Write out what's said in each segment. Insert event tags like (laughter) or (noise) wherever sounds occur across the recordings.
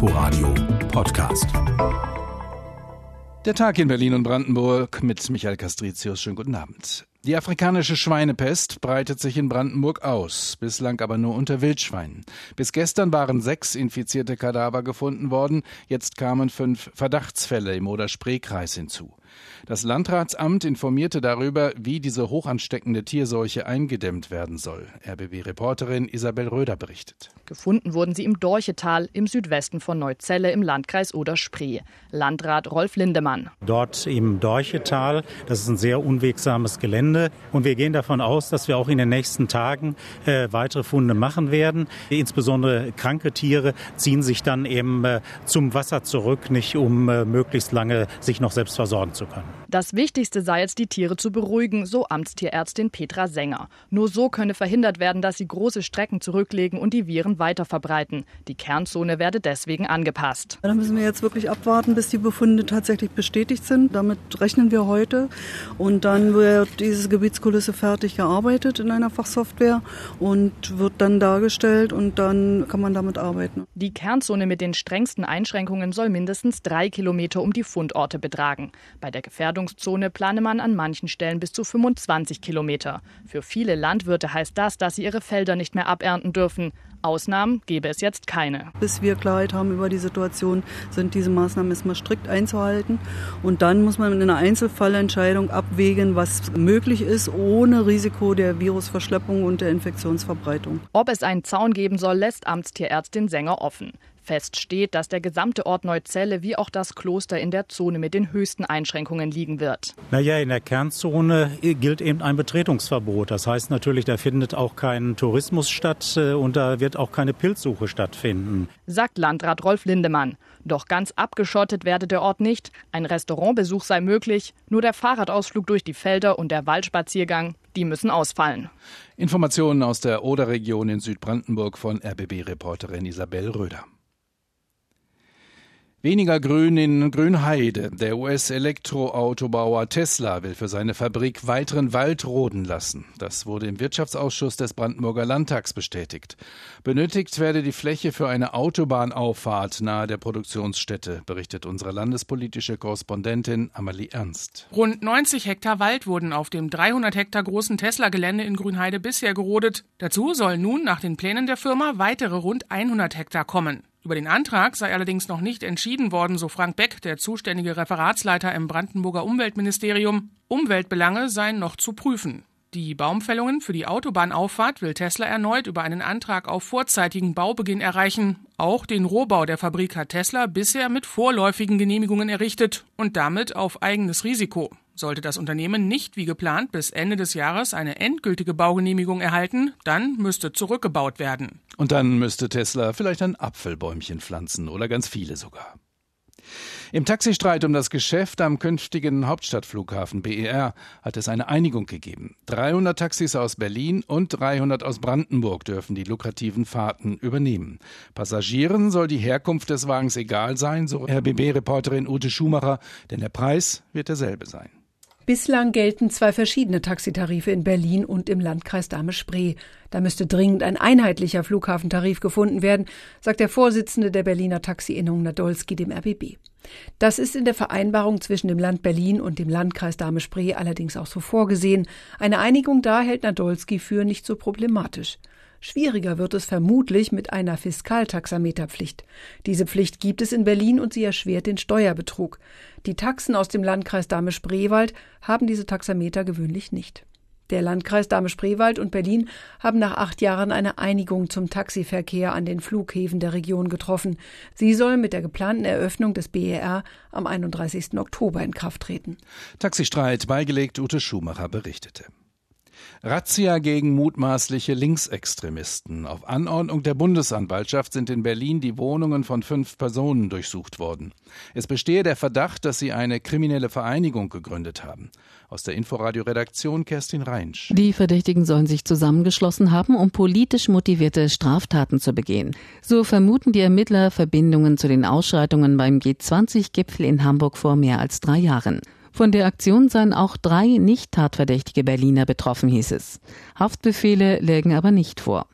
Inforadio Podcast. Der Tag in Berlin und Brandenburg mit Michael Castricius. Schönen guten Abend. Die afrikanische Schweinepest breitet sich in Brandenburg aus, bislang aber nur unter Wildschweinen. Bis gestern waren sechs infizierte Kadaver gefunden worden, jetzt kamen fünf Verdachtsfälle im Oder-Spree-Kreis hinzu. Das Landratsamt informierte darüber, wie diese hochansteckende Tierseuche eingedämmt werden soll. RBB-Reporterin Isabel Röder berichtet. Gefunden wurden sie im Dorchetal im Südwesten von Neuzelle im Landkreis Oder-Spree. Landrat Rolf Lindemann. Dort im Dorchetal, das ist ein sehr unwegsames Gelände und wir gehen davon aus, dass wir auch in den nächsten Tagen äh, weitere Funde machen werden. Insbesondere kranke Tiere ziehen sich dann eben äh, zum Wasser zurück, nicht um äh, möglichst lange sich noch selbst versorgen zu open. Das Wichtigste sei es, die Tiere zu beruhigen, so Amtstierärztin Petra Sänger. Nur so könne verhindert werden, dass sie große Strecken zurücklegen und die Viren weiter verbreiten. Die Kernzone werde deswegen angepasst. Da müssen wir jetzt wirklich abwarten, bis die Befunde tatsächlich bestätigt sind. Damit rechnen wir heute. Und dann wird diese Gebietskulisse fertig gearbeitet in einer Fachsoftware und wird dann dargestellt und dann kann man damit arbeiten. Die Kernzone mit den strengsten Einschränkungen soll mindestens drei Kilometer um die Fundorte betragen. Bei der Gefährdungszone plane man an manchen Stellen bis zu 25 Kilometer. Für viele Landwirte heißt das, dass sie ihre Felder nicht mehr abernten dürfen. Ausnahmen gäbe es jetzt keine. Bis wir Klarheit haben über die Situation, sind diese Maßnahmen erstmal strikt einzuhalten. Und dann muss man in einer Einzelfallentscheidung abwägen, was möglich ist, ohne Risiko der Virusverschleppung und der Infektionsverbreitung. Ob es einen Zaun geben soll, lässt Amtstierärztin Sänger offen. Fest steht, dass der gesamte Ort Neuzelle wie auch das Kloster in der Zone mit den höchsten Einschränkungen liegen wird. Naja, in der Kernzone gilt eben ein Betretungsverbot. Das heißt natürlich, da findet auch kein Tourismus statt äh, und da wird auch keine Pilzsuche stattfinden. Sagt Landrat Rolf Lindemann. Doch ganz abgeschottet werde der Ort nicht. Ein Restaurantbesuch sei möglich. Nur der Fahrradausflug durch die Felder und der Waldspaziergang, die müssen ausfallen. Informationen aus der Oder-Region in Südbrandenburg von RBB-Reporterin Isabel Röder. Weniger Grün in Grünheide. Der US-Elektroautobauer Tesla will für seine Fabrik weiteren Wald roden lassen. Das wurde im Wirtschaftsausschuss des Brandenburger Landtags bestätigt. Benötigt werde die Fläche für eine Autobahnauffahrt nahe der Produktionsstätte, berichtet unsere landespolitische Korrespondentin Amalie Ernst. Rund 90 Hektar Wald wurden auf dem 300 Hektar großen Tesla-Gelände in Grünheide bisher gerodet. Dazu sollen nun nach den Plänen der Firma weitere rund 100 Hektar kommen. Über den Antrag sei allerdings noch nicht entschieden worden, so Frank Beck, der zuständige Referatsleiter im Brandenburger Umweltministerium. Umweltbelange seien noch zu prüfen. Die Baumfällungen für die Autobahnauffahrt will Tesla erneut über einen Antrag auf vorzeitigen Baubeginn erreichen. Auch den Rohbau der Fabrik hat Tesla bisher mit vorläufigen Genehmigungen errichtet und damit auf eigenes Risiko. Sollte das Unternehmen nicht wie geplant bis Ende des Jahres eine endgültige Baugenehmigung erhalten, dann müsste zurückgebaut werden. Und dann müsste Tesla vielleicht ein Apfelbäumchen pflanzen oder ganz viele sogar. Im Taxistreit um das Geschäft am künftigen Hauptstadtflughafen BER hat es eine Einigung gegeben. 300 Taxis aus Berlin und 300 aus Brandenburg dürfen die lukrativen Fahrten übernehmen. Passagieren soll die Herkunft des Wagens egal sein, so RBB-Reporterin Ute Schumacher, denn der Preis wird derselbe sein. Bislang gelten zwei verschiedene Taxitarife in Berlin und im Landkreis Dahme-Spree. Da müsste dringend ein einheitlicher Flughafentarif gefunden werden, sagt der Vorsitzende der Berliner Taxi-Innung Nadolski dem RBB. Das ist in der Vereinbarung zwischen dem Land Berlin und dem Landkreis Dahme-Spree allerdings auch so vorgesehen. Eine Einigung da hält Nadolski für nicht so problematisch. Schwieriger wird es vermutlich mit einer Fiskaltaxameterpflicht. Diese Pflicht gibt es in Berlin und sie erschwert den Steuerbetrug. Die Taxen aus dem Landkreis Dahme-Spreewald haben diese Taxameter gewöhnlich nicht. Der Landkreis Dahme-Spreewald und Berlin haben nach acht Jahren eine Einigung zum Taxiverkehr an den Flughäfen der Region getroffen. Sie soll mit der geplanten Eröffnung des BER am 31. Oktober in Kraft treten. Taxistreit beigelegt Ute Schumacher berichtete. Razzia gegen mutmaßliche Linksextremisten. Auf Anordnung der Bundesanwaltschaft sind in Berlin die Wohnungen von fünf Personen durchsucht worden. Es bestehe der Verdacht, dass sie eine kriminelle Vereinigung gegründet haben. Aus der Inforadio-Redaktion Kerstin Reinsch. Die Verdächtigen sollen sich zusammengeschlossen haben, um politisch motivierte Straftaten zu begehen. So vermuten die Ermittler Verbindungen zu den Ausschreitungen beim G20-Gipfel in Hamburg vor mehr als drei Jahren. Von der Aktion seien auch drei nicht tatverdächtige Berliner betroffen, hieß es. Haftbefehle lägen aber nicht vor.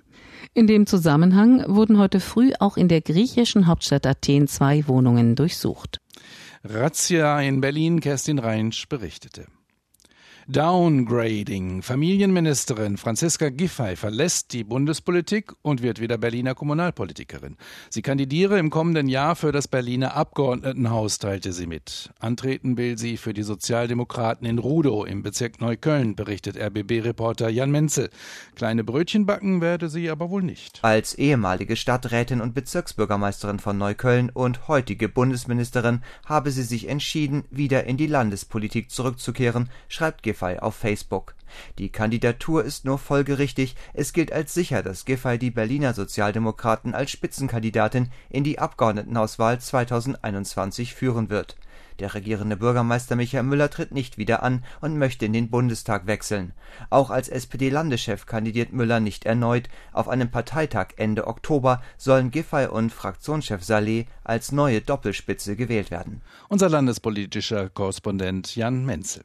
In dem Zusammenhang wurden heute früh auch in der griechischen Hauptstadt Athen zwei Wohnungen durchsucht. Razzia in Berlin, Kerstin Reinsch berichtete. Downgrading. Familienministerin Franziska Giffey verlässt die Bundespolitik und wird wieder Berliner Kommunalpolitikerin. Sie kandidiere im kommenden Jahr für das Berliner Abgeordnetenhaus, teilte sie mit. Antreten will sie für die Sozialdemokraten in Rudow im Bezirk Neukölln, berichtet RBB-Reporter Jan Menzel. Kleine Brötchen backen werde sie aber wohl nicht. Als ehemalige Stadträtin und Bezirksbürgermeisterin von Neukölln und heutige Bundesministerin habe sie sich entschieden, wieder in die Landespolitik zurückzukehren, schreibt Giffey Giffey auf Facebook. Die Kandidatur ist nur folgerichtig, es gilt als sicher, dass Giffey die Berliner Sozialdemokraten als Spitzenkandidatin in die Abgeordnetenhauswahl 2021 führen wird. Der regierende Bürgermeister Michael Müller tritt nicht wieder an und möchte in den Bundestag wechseln. Auch als SPD-Landeschef kandidiert Müller nicht erneut. Auf einem Parteitag Ende Oktober sollen Giffey und Fraktionschef Saleh als neue Doppelspitze gewählt werden. Unser landespolitischer Korrespondent Jan Menzel.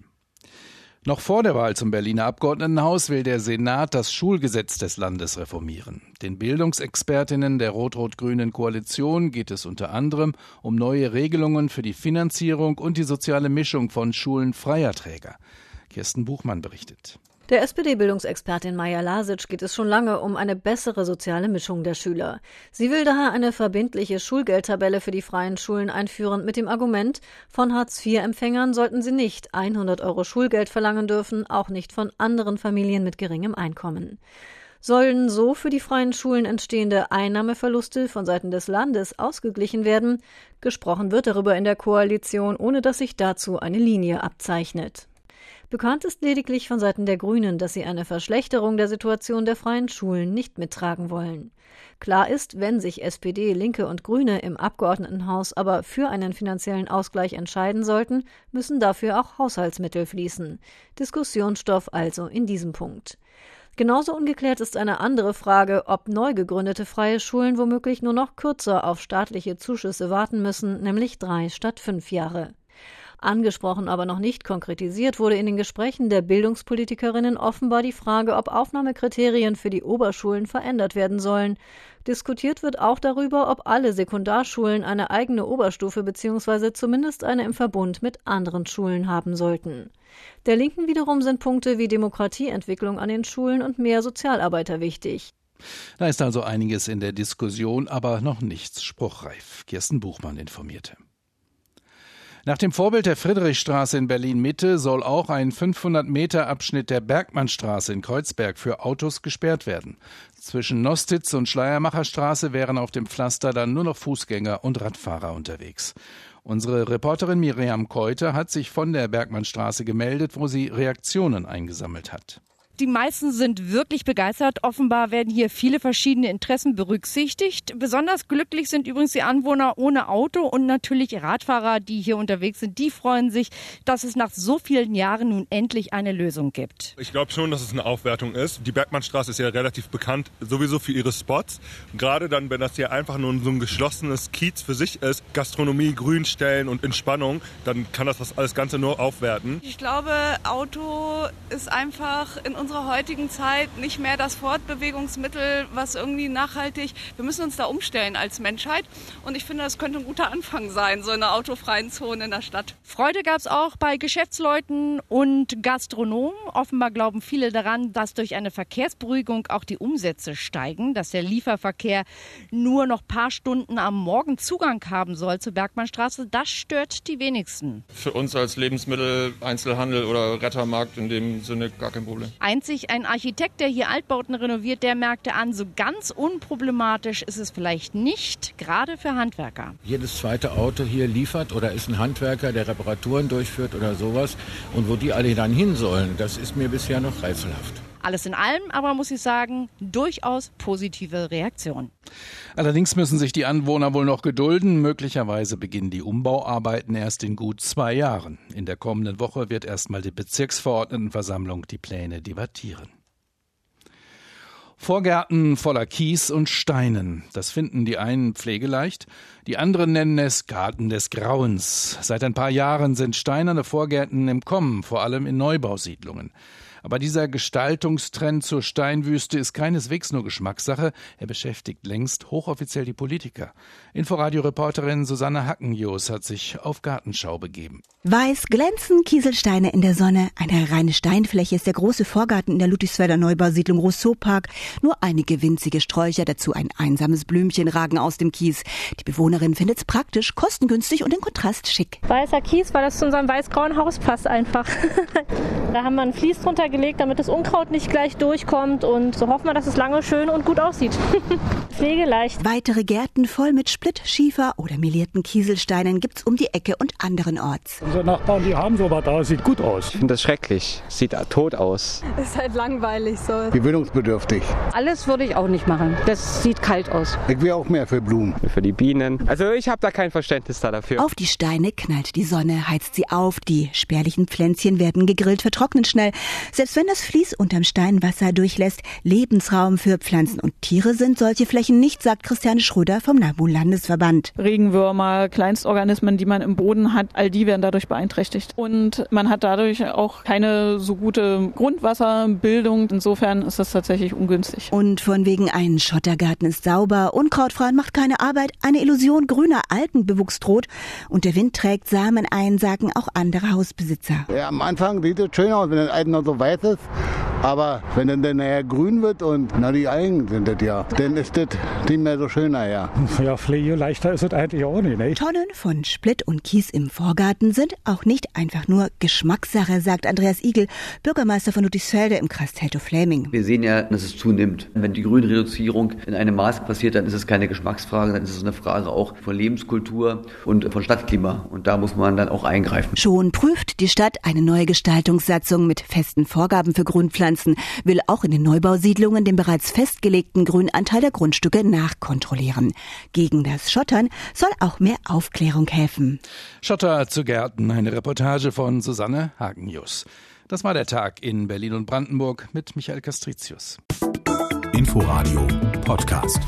Noch vor der Wahl zum Berliner Abgeordnetenhaus will der Senat das Schulgesetz des Landes reformieren. Den Bildungsexpertinnen der rot-rot-grünen Koalition geht es unter anderem um neue Regelungen für die Finanzierung und die soziale Mischung von Schulen freier Träger. Kirsten Buchmann berichtet. Der SPD-Bildungsexpertin Maja Lasic geht es schon lange um eine bessere soziale Mischung der Schüler. Sie will daher eine verbindliche Schulgeldtabelle für die freien Schulen einführen mit dem Argument, von Hartz-IV-Empfängern sollten sie nicht 100 Euro Schulgeld verlangen dürfen, auch nicht von anderen Familien mit geringem Einkommen. Sollen so für die freien Schulen entstehende Einnahmeverluste von Seiten des Landes ausgeglichen werden? Gesprochen wird darüber in der Koalition, ohne dass sich dazu eine Linie abzeichnet. Bekannt ist lediglich von Seiten der Grünen, dass sie eine Verschlechterung der Situation der freien Schulen nicht mittragen wollen. Klar ist, wenn sich SPD, Linke und Grüne im Abgeordnetenhaus aber für einen finanziellen Ausgleich entscheiden sollten, müssen dafür auch Haushaltsmittel fließen. Diskussionsstoff also in diesem Punkt. Genauso ungeklärt ist eine andere Frage, ob neu gegründete freie Schulen womöglich nur noch kürzer auf staatliche Zuschüsse warten müssen, nämlich drei statt fünf Jahre. Angesprochen, aber noch nicht konkretisiert wurde in den Gesprächen der Bildungspolitikerinnen offenbar die Frage, ob Aufnahmekriterien für die Oberschulen verändert werden sollen. Diskutiert wird auch darüber, ob alle Sekundarschulen eine eigene Oberstufe bzw. zumindest eine im Verbund mit anderen Schulen haben sollten. Der Linken wiederum sind Punkte wie Demokratieentwicklung an den Schulen und mehr Sozialarbeiter wichtig. Da ist also einiges in der Diskussion, aber noch nichts spruchreif. Kirsten Buchmann informierte. Nach dem Vorbild der Friedrichstraße in Berlin Mitte soll auch ein 500 Meter Abschnitt der Bergmannstraße in Kreuzberg für Autos gesperrt werden. Zwischen Nostitz und Schleiermacherstraße wären auf dem Pflaster dann nur noch Fußgänger und Radfahrer unterwegs. Unsere Reporterin Miriam Keuter hat sich von der Bergmannstraße gemeldet, wo sie Reaktionen eingesammelt hat. Die meisten sind wirklich begeistert. Offenbar werden hier viele verschiedene Interessen berücksichtigt. Besonders glücklich sind übrigens die Anwohner ohne Auto und natürlich Radfahrer, die hier unterwegs sind. Die freuen sich, dass es nach so vielen Jahren nun endlich eine Lösung gibt. Ich glaube schon, dass es eine Aufwertung ist. Die Bergmannstraße ist ja relativ bekannt sowieso für ihre Spots. Gerade dann, wenn das hier einfach nur so ein geschlossenes Kiez für sich ist, Gastronomie, Grünstellen und Entspannung, dann kann das das alles Ganze nur aufwerten. Ich glaube, Auto ist einfach in unserer unserer heutigen Zeit nicht mehr das Fortbewegungsmittel, was irgendwie nachhaltig. Wir müssen uns da umstellen als Menschheit. Und ich finde, das könnte ein guter Anfang sein, so eine autofreien Zone in der Stadt. Freude gab es auch bei Geschäftsleuten und Gastronomen. Offenbar glauben viele daran, dass durch eine Verkehrsberuhigung auch die Umsätze steigen, dass der Lieferverkehr nur noch ein paar Stunden am Morgen Zugang haben soll zur Bergmannstraße. Das stört die wenigsten. Für uns als Lebensmittel, Einzelhandel oder Rettermarkt in dem Sinne gar kein Problem. Ein einzig ein Architekt, der hier Altbauten renoviert, der merkte an, so ganz unproblematisch ist es vielleicht nicht, gerade für Handwerker. Jedes zweite Auto hier liefert oder ist ein Handwerker, der Reparaturen durchführt oder sowas. Und wo die alle dann hin sollen, das ist mir bisher noch rätselhaft. Alles in allem aber muss ich sagen, durchaus positive Reaktion. Allerdings müssen sich die Anwohner wohl noch gedulden. Möglicherweise beginnen die Umbauarbeiten erst in gut zwei Jahren. In der kommenden Woche wird erstmal die Bezirksverordnetenversammlung die Pläne debattieren. Vorgärten voller Kies und Steinen. Das finden die einen pflegeleicht, die anderen nennen es Garten des Grauens. Seit ein paar Jahren sind steinerne Vorgärten im Kommen, vor allem in Neubausiedlungen. Aber dieser Gestaltungstrend zur Steinwüste ist keineswegs nur Geschmackssache. Er beschäftigt längst hochoffiziell die Politiker. Inforadio-Reporterin Susanne Hackenjos hat sich auf Gartenschau begeben. Weiß glänzen Kieselsteine in der Sonne. Eine reine Steinfläche ist der große Vorgarten in der Ludwigsfelder Neubausiedlung Rousseau Park. Nur einige winzige Sträucher, dazu ein einsames Blümchen ragen aus dem Kies. Die Bewohnerin findet es praktisch, kostengünstig und in Kontrast schick. Weißer Kies, weil das zu unserem weiß-grauen Haus passt einfach. (laughs) da haben wir ein Vlies drunter gelegt, damit das Unkraut nicht gleich durchkommt und so hoffen wir, dass es lange schön und gut aussieht. (laughs) Pflegeleicht. Weitere Gärten voll mit Splitt, Schiefer oder melierten Kieselsteinen gibt's um die Ecke und anderenorts. Unsere Nachbarn, die haben sowas da, sieht gut aus. Ich finde das schrecklich, sieht tot aus. Ist halt langweilig so. Gewöhnungsbedürftig. Alles würde ich auch nicht machen. Das sieht kalt aus. Ich wäre auch mehr für Blumen. Für die Bienen. Also ich habe da kein Verständnis da dafür. Auf die Steine knallt die Sonne, heizt sie auf. Die spärlichen Pflänzchen werden gegrillt, vertrocknen schnell. Selbst wenn das Vlies unterm Stein Wasser durchlässt, Lebensraum für Pflanzen und Tiere sind solche Flächen nicht, sagt Christiane Schröder vom NABU-Landesverband. Regenwürmer, Kleinstorganismen, die man im Boden hat, all die werden dadurch beeinträchtigt. Und man hat dadurch auch keine so gute Grundwasserbildung. Insofern ist das tatsächlich ungünstig. Und von wegen ein Schottergarten ist sauber, unkrautfrei macht keine Arbeit, eine Illusion grüner Alpenbewuchs droht und der Wind trägt Samen ein, sagen auch andere Hausbesitzer. Ja, am Anfang sieht es schön aus, wenn das Alten so weiß ist. Aber wenn dann nachher grün wird und na die Algen sind das ja, dann ist das nicht mehr so schön nachher. Ja, Pflege leichter ist es eigentlich auch nicht. Ne? Tonnen von Splitt und Kies im Vorgarten sind auch nicht einfach nur Geschmackssache, sagt Andreas Igel, Bürgermeister von Ludwigsfelde im Kreis Teltow-Fläming. Wir sehen ja, dass es zunimmt. Wenn die Grünreduzierung in einem Maß passiert, dann ist es keine Geschmacksfrage, dann ist es eine Frage auch von Lebenskultur und von Stadtklima. Und da muss man dann auch eingreifen. Schon prüft die Stadt eine neue Gestaltungssatzung mit festen Vorgaben für Grünpflanzen, will auch in den Neubausiedlungen den bereits festgelegten Grünanteil der Grundstücke nachkontrollieren. Gegen das Schottern soll auch mehr Aufklärung helfen. Schotter zu Gärten, eine Reportage von Susanne Hagenjus. Das war der Tag in Berlin und Brandenburg mit Michael Castricius. Inforadio Podcast.